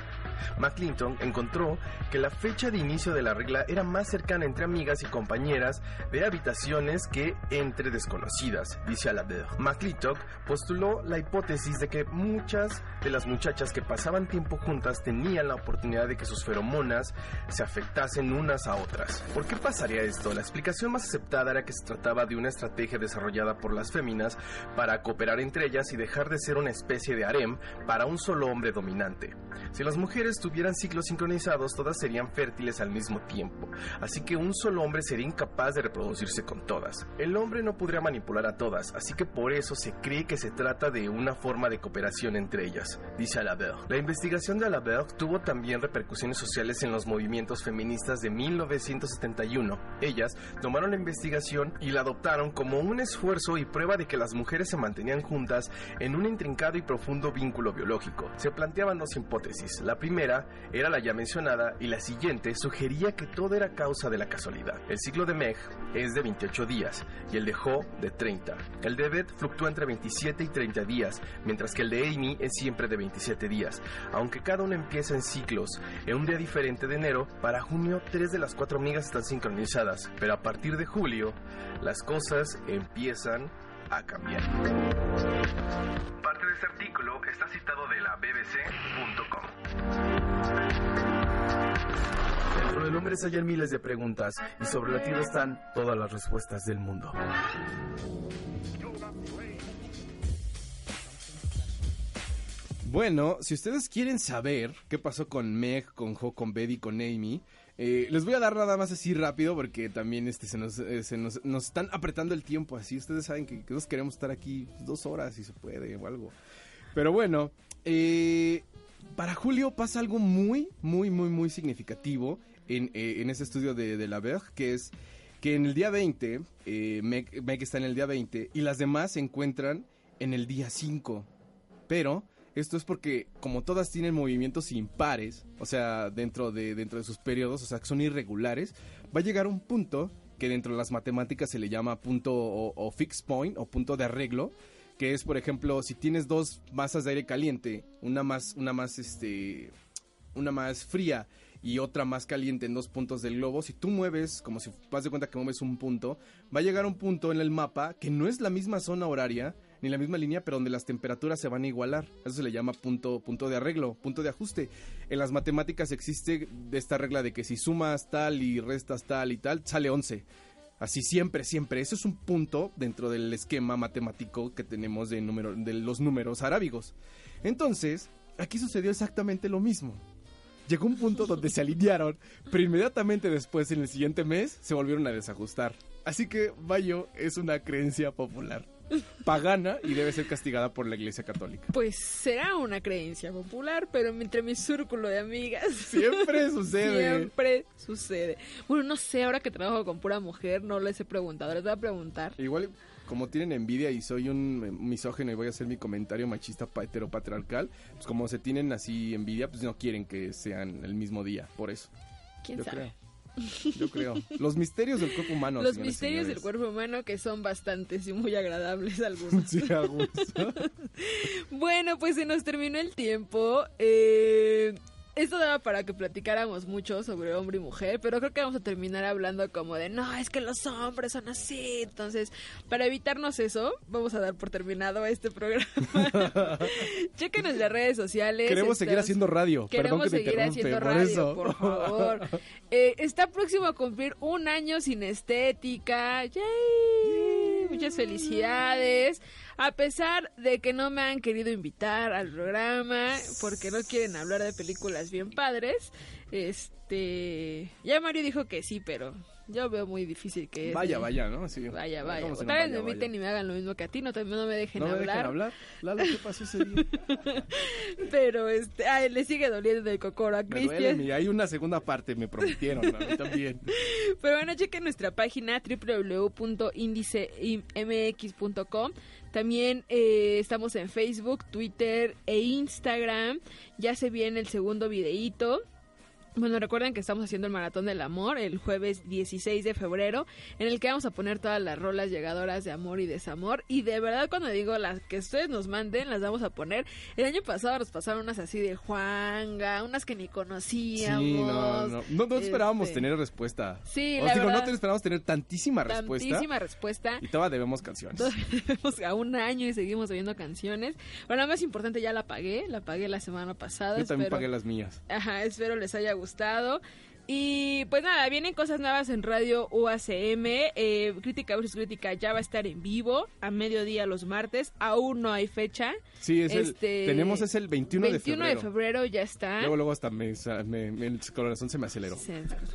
G: McClintock encontró que la fecha de inicio de la regla era más cercana entre amigas y compañeras de habitaciones que entre desconocidas, dice Alaber. McClintock postuló la hipótesis de que muchas de las muchachas que pasaban tiempo juntas tenían la oportunidad de que sus feromonas se afectasen unas a otras. ¿Por qué pasaría esto? La explicación más aceptada era que se trataba de una estrategia desarrollada por las féminas para cooperar entre ellas y dejar de ser una especie de harem para un solo hombre dominante. Si las mujeres tuvieran ciclos sincronizados, todas serían fértiles al mismo tiempo, así que un solo hombre sería incapaz de reproducirse con todas. El hombre no podría manipular a todas, así que por eso se cree que se trata de una forma de cooperación entre ellas, dice Alaberg. La investigación de Alaberg tuvo también repercusiones sociales en los movimientos feministas de 1971. Ellas tomaron la investigación y la adoptaron como un esfuerzo y prueba de que las mujeres se mantenían juntas en un intrincado y profundo vínculo biológico. Se planteaban dos hipótesis. La primera era la ya mencionada y la siguiente sugería que todo era causa de la casualidad. El ciclo de Meg es de 28 días y el de Ho de 30. El de Beth fluctúa entre 27 y 30 días, mientras que el de Amy es siempre de 27 días. Aunque cada uno empieza en ciclos, en un día diferente de enero, para junio tres de las cuatro amigas están sincronizadas, pero a partir de julio las cosas empiezan a cambiar. Parte de este artículo está citado de la bbc.com. Dentro del hombre se hallan miles de preguntas y sobre la Tierra están todas las respuestas del mundo.
F: Bueno, si ustedes quieren saber qué pasó con Meg, con Ho, con Betty, con Amy, eh, les voy a dar nada más así rápido porque también este se nos, eh, nos, nos están apretando el tiempo así. Ustedes saben que, nosotros queremos estar aquí dos horas si se puede o algo. Pero bueno, eh, para Julio pasa algo muy, muy, muy, muy significativo en, ese estudio de, de la Berg, que es que en el día 20, eh, Meg, Meg está en el día 20 y las demás se encuentran en el día 5. Pero esto es porque como todas tienen movimientos impares, o sea, dentro de, dentro de sus periodos, o sea, que son irregulares, va a llegar un punto que dentro de las matemáticas se le llama punto o, fixed point o punto de arreglo, que es, por ejemplo, si tienes dos masas de aire caliente, una más, una más, este, una más fría y otra más caliente en dos puntos del globo, si tú mueves, como si vas de cuenta que mueves un punto, va a llegar un punto en el mapa que no es la misma zona horaria ni la misma línea, pero donde las temperaturas se van a igualar. Eso se le llama punto, punto de arreglo, punto de ajuste. En las matemáticas existe esta regla de que si sumas tal y restas tal y tal, sale 11. Así siempre, siempre. Eso es un punto dentro del esquema matemático que tenemos de, número, de los números arábigos. Entonces, aquí sucedió exactamente lo mismo. Llegó un punto donde se alinearon, pero inmediatamente después, en el siguiente mes, se volvieron a desajustar. Así que Bayo es una creencia popular. Pagana y debe ser castigada por la Iglesia Católica.
C: Pues será una creencia popular, pero entre mi círculo de amigas.
F: Siempre sucede.
C: Siempre sucede. Bueno, no sé, ahora que trabajo con pura mujer, no les he preguntado, les voy a preguntar.
F: Igual, como tienen envidia y soy un eh, misógeno y voy a hacer mi comentario machista pa- heteropatriarcal, pues como se tienen así envidia, pues no quieren que sean el mismo día, por eso.
C: ¿Quién
F: Yo
C: sabe?
F: creo. Yo creo. Los misterios del cuerpo humano.
C: Los
F: señores
C: misterios del cuerpo humano que son bastantes y muy agradables algunos.
F: Sí, a gusto.
C: Bueno, pues se nos terminó el tiempo. Eh, esto daba para que platicáramos mucho sobre hombre y mujer, pero creo que vamos a terminar hablando como de, no, es que los hombres son así. Entonces, para evitarnos eso, vamos a dar por terminado este programa. Chequen nuestras redes sociales.
F: Queremos seguir haciendo radio.
C: Queremos
F: Perdón que te
C: seguir haciendo
F: por
C: radio,
F: eso.
C: por favor. Eh, está próximo a cumplir un año sin estética. ¡Yay! Muchas felicidades. A pesar de que no me han querido invitar al programa porque no quieren hablar de películas bien padres, este, ya Mario dijo que sí, pero yo veo muy difícil que
F: Vaya, vaya, ¿no? Sí.
C: Vaya, vaya. Tal vez me inviten y me hagan lo mismo que a ti, no, también no me dejen
F: ¿No me
C: hablar.
F: dejan hablar? Lalo, ¿qué pasó ese día?
C: Pero este, ay, le sigue doliendo el cocoro a Cristian.
F: hay una segunda parte, me prometieron, a mí también.
C: Pero bueno, chequen nuestra página www.indicemx.com. También eh, estamos en Facebook, Twitter e Instagram. Ya se viene el segundo videíto. Bueno, recuerden que estamos haciendo el Maratón del Amor el jueves 16 de febrero, en el que vamos a poner todas las rolas llegadoras de amor y desamor. Y de verdad, cuando digo las que ustedes nos manden, las vamos a poner. El año pasado nos pasaron unas así de Juanga, unas que ni conocíamos.
F: Sí, no, no. No, no esperábamos
C: Este,
F: tener respuesta.
C: Sí,
F: Os
C: la
F: digo,
C: verdad.
F: no te esperábamos tener tantísima respuesta.
C: Tantísima respuesta.
F: Y todavía debemos canciones.
C: Todavía debemos a un año y seguimos oyendo canciones. Bueno, la más importante ya la pagué, la pagué la semana pasada.
F: Yo también
C: espero-
F: pagué las mías.
C: Ajá, espero les haya gustado. Y pues nada, vienen cosas nuevas en Radio UACM. Eh, crítica versus crítica ya va a estar en vivo a mediodía los martes. Aún no hay fecha.
F: Sí, es
C: Este,
F: el, tenemos es el 21,
C: 21
F: de febrero.
C: ya está.
F: Luego, luego hasta me, me- me- el corazón se me aceleró.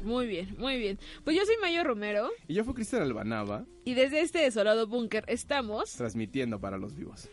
C: Muy bien, muy bien. Pues yo soy Mayo Romero
F: Y yo fui Cristian Albanaba,
C: y desde este desolado búnker estamos
F: transmitiendo para los vivos.